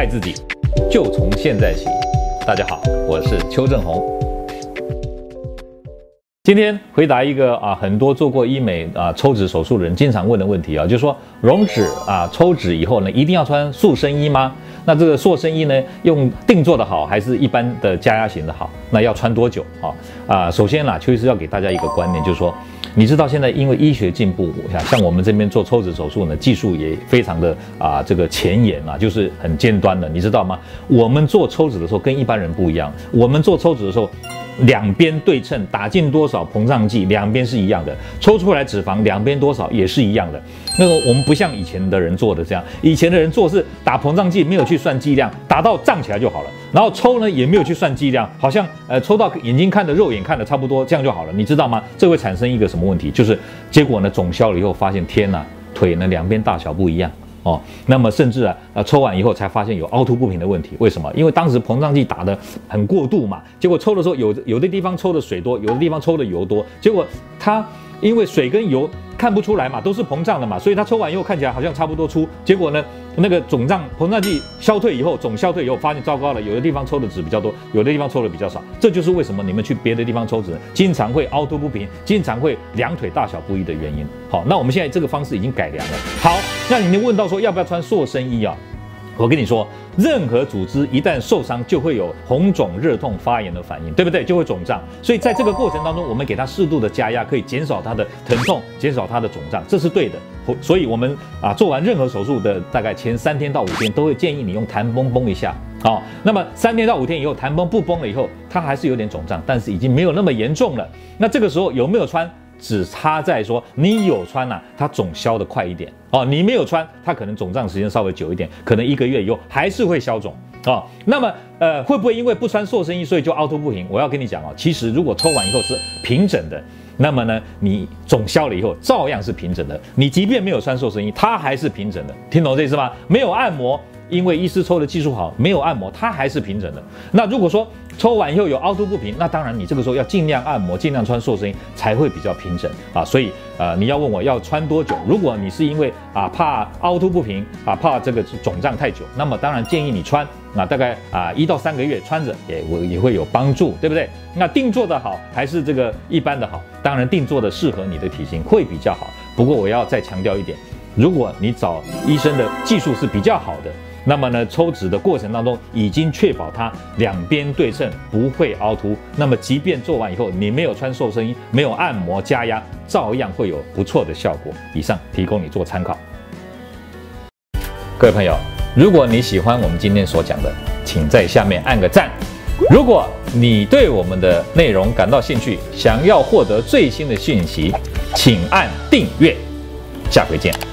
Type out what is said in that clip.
爱自己，就从现在起。大家好，我是邱正红。今天回答一个啊，很多做过医美啊抽脂手术的人经常问的问题啊，就是说溶脂啊抽脂以后呢，一定要穿塑身衣吗？那这个塑身衣呢，用定做的好，还是一般的加压型的好？那要穿多久啊？啊，首先呢，邱医师要给大家一个观念，就是说。你知道现在因为医学进步，像像我们这边做抽脂手术呢，技术也非常的啊这个前沿啊，就是很尖端的，你知道吗？我们做抽脂的时候跟一般人不一样，我们做抽脂的时候，两边对称，打进多少膨胀剂，两边是一样的，抽出来脂肪两边多少也是一样的。那个我们不像以前的人做的这样，以前的人做是打膨胀剂没有去算剂量，打到胀起来就好了。然后抽呢也没有去算剂量，好像呃抽到眼睛看的肉眼看的差不多，这样就好了，你知道吗？这会产生一个什么问题？就是结果呢肿消了以后发现天呐，腿呢两边大小不一样哦，那么甚至啊呃抽完以后才发现有凹凸不平的问题，为什么？因为当时膨胀剂打得很过度嘛，结果抽的时候有有的地方抽的水多，有的地方抽的油多，结果它因为水跟油。看不出来嘛，都是膨胀的嘛，所以它抽完以后看起来好像差不多粗，结果呢，那个肿胀膨胀剂消退以后，肿消退以后发现糟糕了，有的地方抽的脂比较多，有的地方抽的比较少，这就是为什么你们去别的地方抽脂，经常会凹凸不平，经常会两腿大小不一的原因。好，那我们现在这个方式已经改良了。好，那你们问到说要不要穿塑身衣啊？我跟你说，任何组织一旦受伤，就会有红肿、热痛、发炎的反应，对不对？就会肿胀。所以在这个过程当中，我们给它适度的加压，可以减少它的疼痛，减少它的肿胀，这是对的。所以，我们啊做完任何手术的大概前三天到五天，都会建议你用弹绷绷一下。好，那么三天到五天以后，弹绷不绷了以后，它还是有点肿胀，但是已经没有那么严重了。那这个时候有没有穿？只差在说你有穿呐、它肿消得快一点哦。你没有穿，它可能肿胀时间稍微久一点，可能一个月以后还是会消肿哦。那么呃，会不会因为不穿塑身衣，所以就凹凸不平？我要跟你讲哦，其实如果抽完以后是平整的，那么呢，你肿消了以后照样是平整的。你即便没有穿塑身衣，它还是平整的。听懂这意思吗？没有按摩。因为医师抽的技术好，没有按摩，它还是平整的。那如果说抽完以后有凹凸不平，那当然你这个时候要尽量按摩，尽量穿塑身衣才会比较平整啊。所以呃，你要问我要穿多久？如果你是因为啊怕凹凸不平啊，怕这个肿胀太久，那么当然建议你穿那，大概啊一到三个月穿着也我也会有帮助，对不对？那定做的好还是这个一般的好？当然定做的适合你的体型会比较好。不过我要再强调一点，如果你找医生的技术是比较好的。那么呢，抽脂的过程当中已经确保它两边对称，不会凹凸。那么即便做完以后，你没有穿瘦身衣，没有按摩加压，照样会有不错的效果。以上提供你做参考。各位朋友，如果你喜欢我们今天所讲的，请在下面按个赞。如果你对我们的内容感到兴趣，想要获得最新的讯息，请按订阅。下回见。